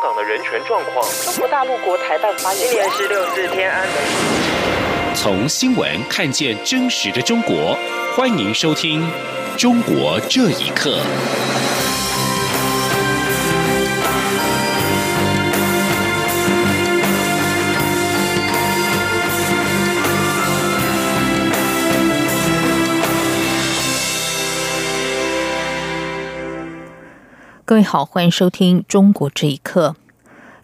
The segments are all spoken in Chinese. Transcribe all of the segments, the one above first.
港的人权状况。中国大陆国台办发言今年是六四天安门。从新闻看见真实的中国，欢迎收听《中国这一刻》。各位好，欢迎收听《中国这一刻》。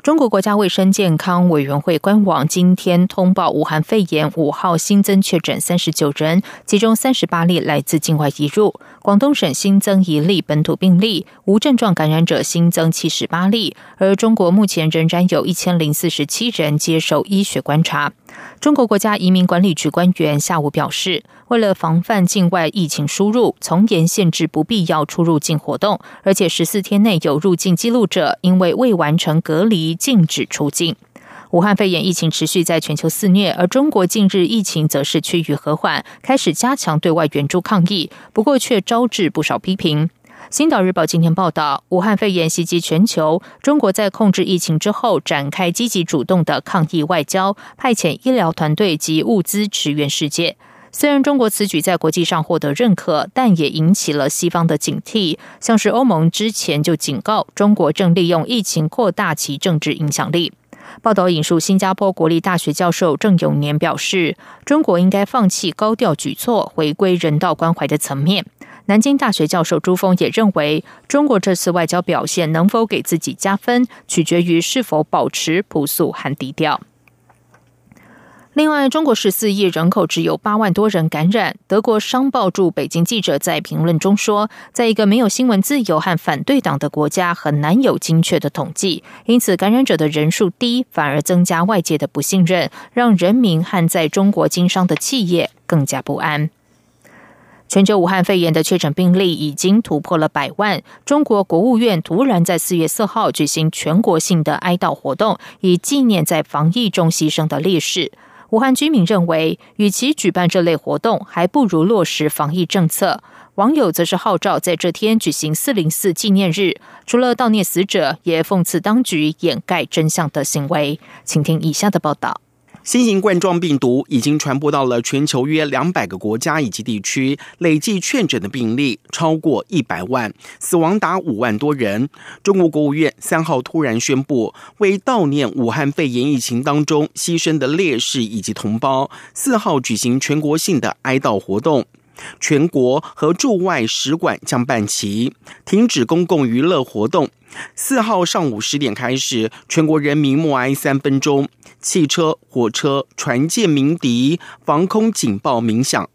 中国国家卫生健康委员会官网今天通报，武汉肺炎五号新增确诊三十九人，其中三十八例来自境外移入。广东省新增一例本土病例，无症状感染者新增七十八例，而中国目前仍然有一千零四十七人接受医学观察。中国国家移民管理局官员下午表示，为了防范境外疫情输入，从严限制不必要出入境活动，而且十四天内有入境记录者，因为未完成隔离，禁止出境。武汉肺炎疫情持续在全球肆虐，而中国近日疫情则是趋于和缓，开始加强对外援助抗疫，不过却招致不少批评。星岛日报今天报道，武汉肺炎袭击全球，中国在控制疫情之后，展开积极主动的抗疫外交，派遣医疗团队及物资驰援世界。虽然中国此举在国际上获得认可，但也引起了西方的警惕。像是欧盟之前就警告，中国正利用疫情扩大其政治影响力。报道引述新加坡国立大学教授郑永年表示，中国应该放弃高调举措，回归人道关怀的层面。南京大学教授朱峰也认为，中国这次外交表现能否给自己加分，取决于是否保持朴素和低调。另外，中国十四亿人口只有八万多人感染。德国商报驻北京记者在评论中说，在一个没有新闻自由和反对党的国家，很难有精确的统计，因此感染者的人数低，反而增加外界的不信任，让人民和在中国经商的企业更加不安。全球武汉肺炎的确诊病例已经突破了百万。中国国务院突然在四月四号举行全国性的哀悼活动，以纪念在防疫中牺牲的烈士。武汉居民认为，与其举办这类活动，还不如落实防疫政策。网友则是号召在这天举行四零四纪念日，除了悼念死者，也讽刺当局掩盖真相的行为。请听以下的报道。新型冠状病毒已经传播到了全球约两百个国家以及地区，累计确诊的病例超过一百万，死亡达五万多人。中国国务院三号突然宣布，为悼念武汉肺炎疫情当中牺牲的烈士以及同胞，四号举行全国性的哀悼活动。全国和驻外使馆将办齐，停止公共娱乐活动。四号上午十点开始，全国人民默哀三分钟。汽车、火车、船舰鸣笛，防空警报鸣响。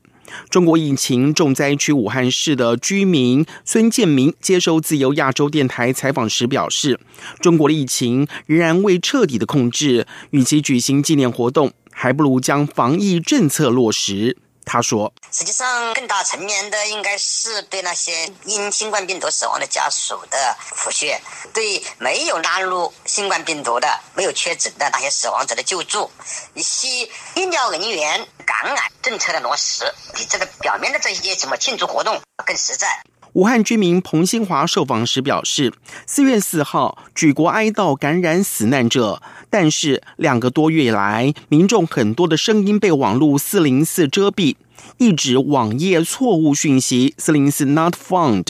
中国疫情重灾区武汉市的居民孙建明接受自由亚洲电台采访时表示：“中国的疫情仍然未彻底的控制，与其举行纪念活动，还不如将防疫政策落实。”他说：“实际上，更大层面的应该是对那些因新冠病毒死亡的家属的抚恤，对没有纳入新冠病毒的、没有确诊的那些死亡者的救助，以及医疗人员感染政策的落实，比这个表面的这些什么庆祝活动更实在。”武汉居民彭新华受访时表示：“四月四号举国哀悼感染死难者，但是两个多月以来，民众很多的声音被网络四零四遮蔽，一直网页错误讯息四零四 not found。”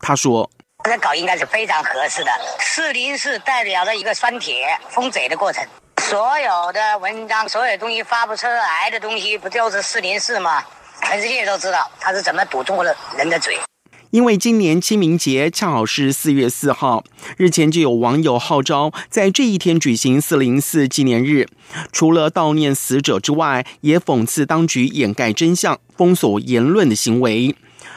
他说：“这个稿应该是非常合适的。四零四代表着一个删帖封嘴的过程，所有的文章、所有东西发不出来的东西，不就是四零四吗？全世界都知道他是怎么堵中国的人的嘴。”因为今年清明节恰好是四月四号，日前就有网友号召在这一天举行四零四纪念日，除了悼念死者之外，也讽刺当局掩盖真相、封锁言论的行为。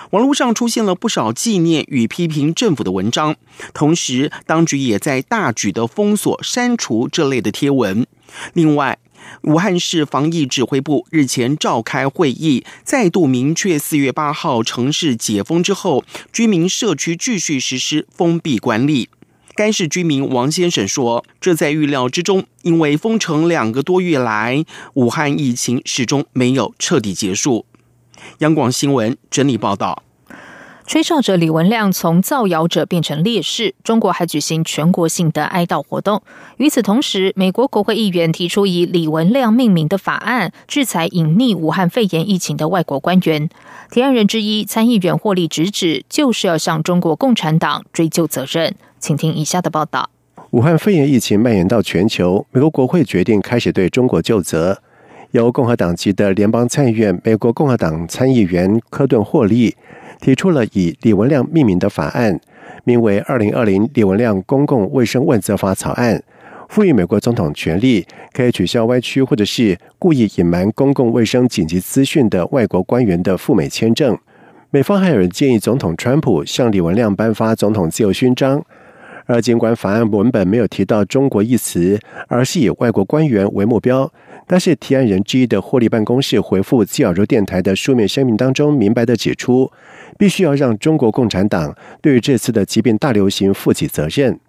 网络上出现了不少纪念与批评政府的文章，同时当局也在大举的封锁、删除这类的贴文。另外，武汉市防疫指挥部日前召开会议，再度明确四月八号城市解封之后，居民社区继续实施封闭管理。该市居民王先生说：“这在预料之中，因为封城两个多月来，武汉疫情始终没有彻底结束。”央广新闻整理报道。吹哨者李文亮从造谣者变成烈士，中国还举行全国性的哀悼活动。与此同时，美国国会议员提出以李文亮命名的法案，制裁隐匿武汉肺炎疫情的外国官员。提案人之一参议员霍利直指，就是要向中国共产党追究责任。请听以下的报道：武汉肺炎疫情蔓延到全球，美国国会决定开始对中国就责。由共和党籍的联邦参议院美国共和党参议员科顿霍利。提出了以李文亮命名的法案，名为《二零二零李文亮公共卫生问责法》草案，赋予美国总统权力，可以取消歪曲或者是故意隐瞒公共卫生紧急资讯的外国官员的赴美签证。美方还有人建议总统川普向李文亮颁发总统自由勋章。而尽管法案文本没有提到“中国”一词，而是以外国官员为目标。但是提案人之一的霍利办公室回复基尔州电台的书面声明当中，明白的指出，必须要让中国共产党对于这次的疾病大流行负起责任。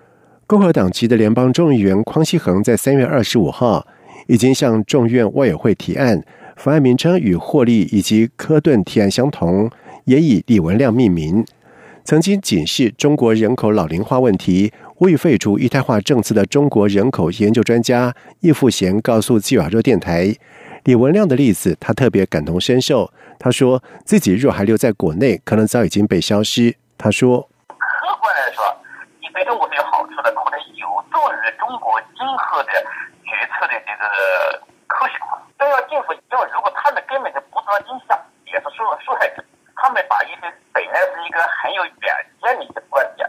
共和党籍的联邦众议员匡希恒在三月二十五号已经向众院外委会提案，法案名称与霍利以及科顿提案相同，也以李文亮命名。曾经警示中国人口老龄化问题。未废除一胎化政策的中国人口研究专家叶富贤告诉自由亚洲电台，李文亮的例子，他特别感同身受。他说自己若还留在国内，可能早已经被消失。他说：“客观来说，你对中国是有好处的，可能有助于中国今后的决策的这个科学化。中央政府因为如果他们根本就不知道真相，也是受受害者。他们把一些本来是一个很有远见的一些观点。”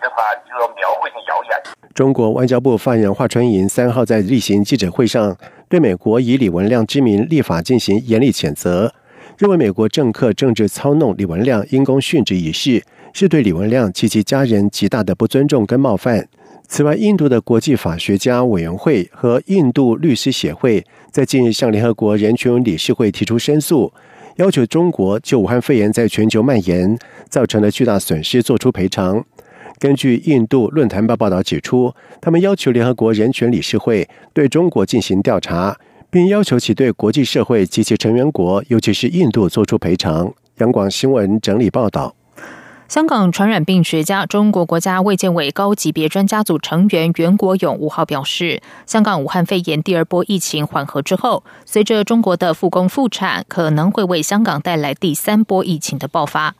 的话就要描绘成谣言。中国外交部发言人华春莹三号在例行记者会上，对美国以李文亮之名立法进行严厉谴责，认为美国政客政治操弄李文亮因公殉职一事，是对李文亮及其家人极大的不尊重跟冒犯。此外，印度的国际法学家委员会和印度律师协会在近日向联合国人权理事会提出申诉，要求中国就武汉肺炎在全球蔓延造成的巨大损失作出赔偿。根据印度论坛报报道指出，他们要求联合国人权理事会对中国进行调查，并要求其对国际社会及其成员国，尤其是印度做出赔偿。央广新闻整理报道：香港传染病学家、中国国家卫健委高级别专家组成员袁国勇五号表示，香港武汉肺炎第二波疫情缓和之后，随着中国的复工复产，可能会为香港带来第三波疫情的爆发。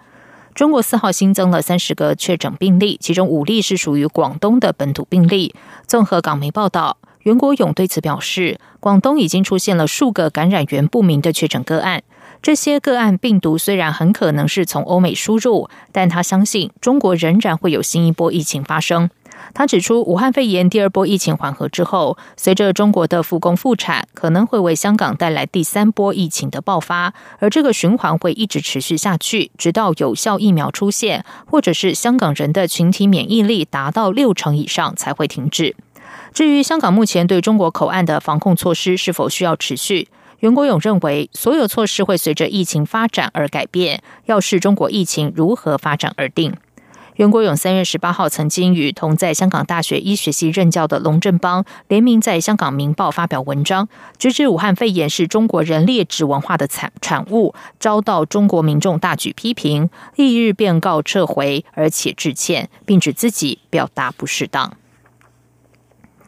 中国四号新增了三十个确诊病例，其中五例是属于广东的本土病例。综合港媒报道，袁国勇对此表示，广东已经出现了数个感染源不明的确诊个案。这些个案病毒虽然很可能是从欧美输入，但他相信中国仍然会有新一波疫情发生。他指出，武汉肺炎第二波疫情缓和之后，随着中国的复工复产，可能会为香港带来第三波疫情的爆发，而这个循环会一直持续下去，直到有效疫苗出现，或者是香港人的群体免疫力达到六成以上才会停止。至于香港目前对中国口岸的防控措施是否需要持续，袁国勇认为，所有措施会随着疫情发展而改变，要视中国疫情如何发展而定。袁国勇三月十八号曾经与同在香港大学医学系任教的龙振邦联名在香港《明报》发表文章，直指武汉肺炎是中国人劣质文化的产产物，遭到中国民众大举批评，翌日便告撤回，而且致歉，并指自己表达不适当。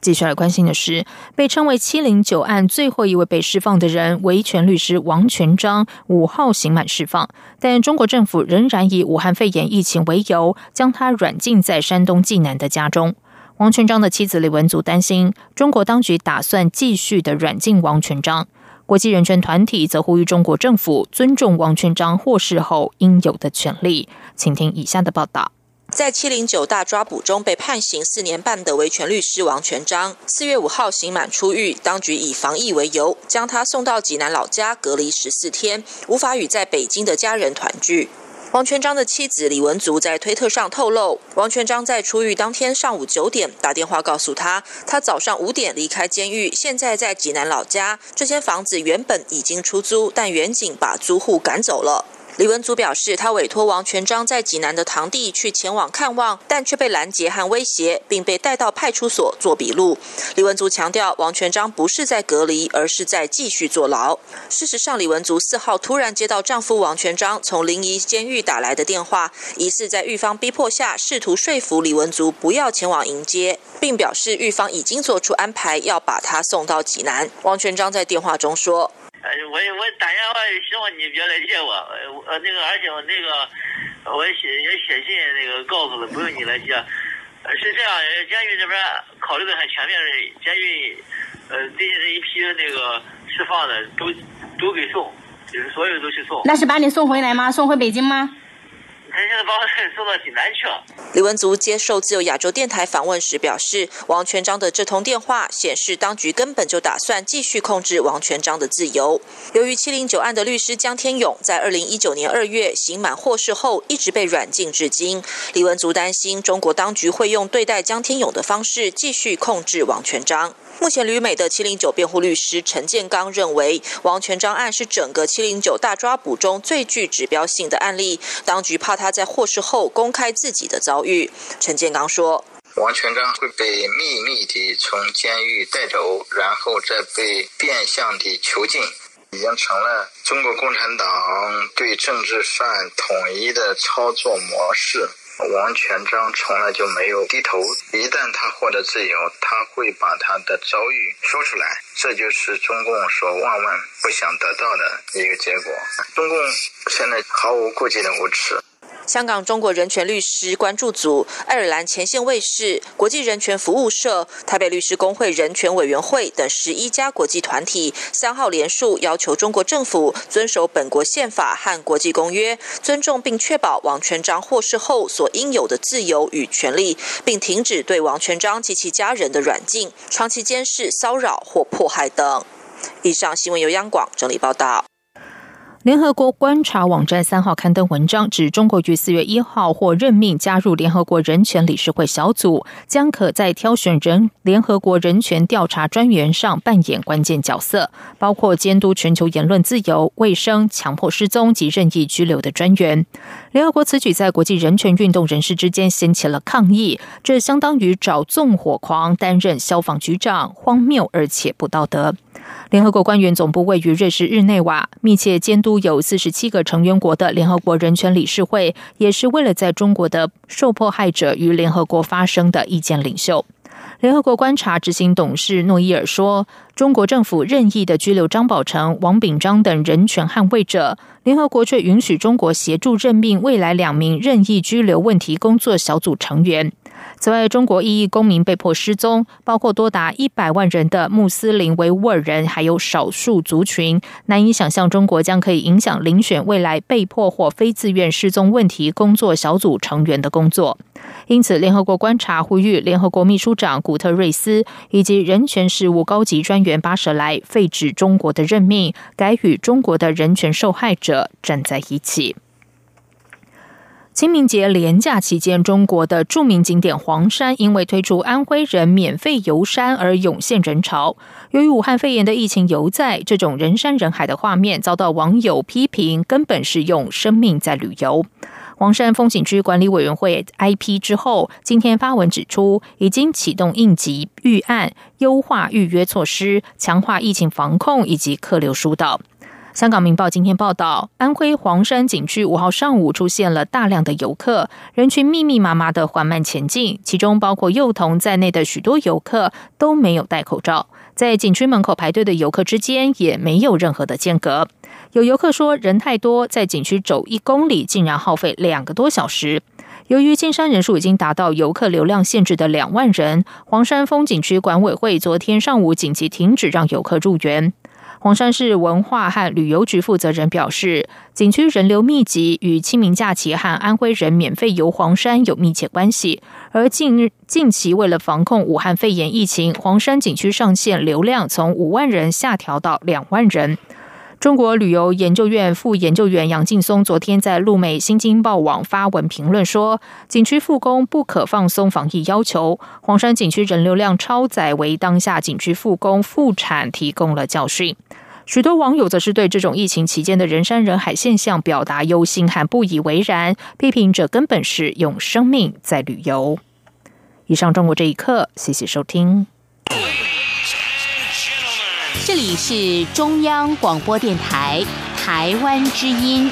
继续来关心的是，被称为“七零九案”最后一位被释放的人——维权律师王全章，五号刑满释放，但中国政府仍然以武汉肺炎疫情为由，将他软禁在山东济南的家中。王全章的妻子李文祖担心，中国当局打算继续的软禁王全章。国际人权团体则呼吁中国政府尊重王全章获释后应有的权利。请听以下的报道。在七零九大抓捕中被判刑四年半的维权律师王全章，四月五号刑满出狱，当局以防疫为由，将他送到济南老家隔离十四天，无法与在北京的家人团聚。王全章的妻子李文足在推特上透露，王全章在出狱当天上午九点打电话告诉他，他早上五点离开监狱，现在在济南老家，这间房子原本已经出租，但远景把租户赶走了。李文祖表示，他委托王全章在济南的堂弟去前往看望，但却被拦截和威胁，并被带到派出所做笔录。李文祖强调，王全章不是在隔离，而是在继续坐牢。事实上，李文祖四号突然接到丈夫王全章从临沂监狱打来的电话，疑似在狱方逼迫下，试图说服李文祖不要前往迎接，并表示狱方已经做出安排，要把他送到济南。王全章在电话中说。呃，我我打电话希望你别来接我，呃，那个而且我那个我写也写信那个告诉了，不用你来接。呃，是这样，监狱这边考虑的很全面，监狱呃最近这一批那个释放的都都给送，就是所有都去送。那是把你送回来吗？送回北京吗？现在把我送到济南去了。李文足接受自由亚洲电台访问时表示，王全章的这通电话显示，当局根本就打算继续控制王全章的自由。由于七零九案的律师江天勇在二零一九年二月刑满获释后，一直被软禁至今，李文足担心中国当局会用对待江天勇的方式继续控制王全章。目前旅美的七零九辩护律师陈建刚认为，王全章案是整个七零九大抓捕中最具指标性的案例，当局怕他在获释后公开自己的遭遇。陈建刚说：“王全章会被秘密地从监狱带走，然后再被变相地囚禁，已经成了中国共产党对政治犯统一的操作模式。”王全章从来就没有低头。一旦他获得自由，他会把他的遭遇说出来，这就是中共所万万不想得到的一个结果。中共现在毫无顾忌的无耻。香港中国人权律师关注组、爱尔兰前线卫视、国际人权服务社、台北律师工会人权委员会等十一家国际团体三号联署，要求中国政府遵守本国宪法和国际公约，尊重并确保王全章获释后所应有的自由与权利，并停止对王全章及其家人的软禁、长期监视、骚扰或迫害等。以上新闻由央广整理报道。联合国观察网站三号刊登文章，指中国于四月一号或任命加入联合国人权理事会小组，将可在挑选人联合国人权调查专员上扮演关键角色，包括监督全球言论自由、卫生、强迫失踪及任意拘留的专员。联合国此举在国际人权运动人士之间掀起了抗议，这相当于找纵火狂担任消防局长，荒谬而且不道德。联合国官员总部位于瑞士日内瓦，密切监督有四十七个成员国的联合国人权理事会，也是为了在中国的受迫害者与联合国发声的意见领袖。联合国观察执行董事诺伊尔说：“中国政府任意的拘留张宝成、王炳章等人权捍卫者，联合国却允许中国协助任命未来两名任意拘留问题工作小组成员。”此外，中国一亿公民被迫失踪，包括多达一百万人的穆斯林维吾尔人，还有少数族群。难以想象，中国将可以影响遴选未来被迫或非自愿失踪问题工作小组成员的工作。因此，联合国观察呼吁联合国秘书长古特瑞斯以及人权事务高级专员巴舍莱废止中国的任命，改与中国的人权受害者站在一起。清明节连假期间，中国的著名景点黄山因为推出安徽人免费游山而涌现人潮。由于武汉肺炎的疫情犹在，这种人山人海的画面遭到网友批评，根本是用生命在旅游。黄山风景区管理委员会 IP 之后，今天发文指出，已经启动应急预案，优化预约措施，强化疫情防控以及客流疏导。香港《明报》今天报道，安徽黄山景区五号上午出现了大量的游客，人群密密麻麻的缓慢前进，其中包括幼童在内的许多游客都没有戴口罩，在景区门口排队的游客之间也没有任何的间隔。有游客说，人太多，在景区走一公里竟然耗费两个多小时。由于进山人数已经达到游客流量限制的两万人，黄山风景区管委会昨天上午紧急停止让游客入园。黄山市文化和旅游局负责人表示，景区人流密集与清明假期和安徽人免费游黄山有密切关系。而近日近期为了防控武汉肺炎疫情，黄山景区上限流量从五万人下调到两万人。中国旅游研究院副研究员杨劲松昨天在路美《新京报》网发文评论，说景区复工不可放松防疫要求。黄山景区人流量超载为当下景区复工复产提供了教训。许多网友则是对这种疫情期间的人山人海现象表达忧心和不以为然，批评者根本是用生命在旅游。以上，中国这一刻，谢谢收听。这里是中央广播电台台湾之音。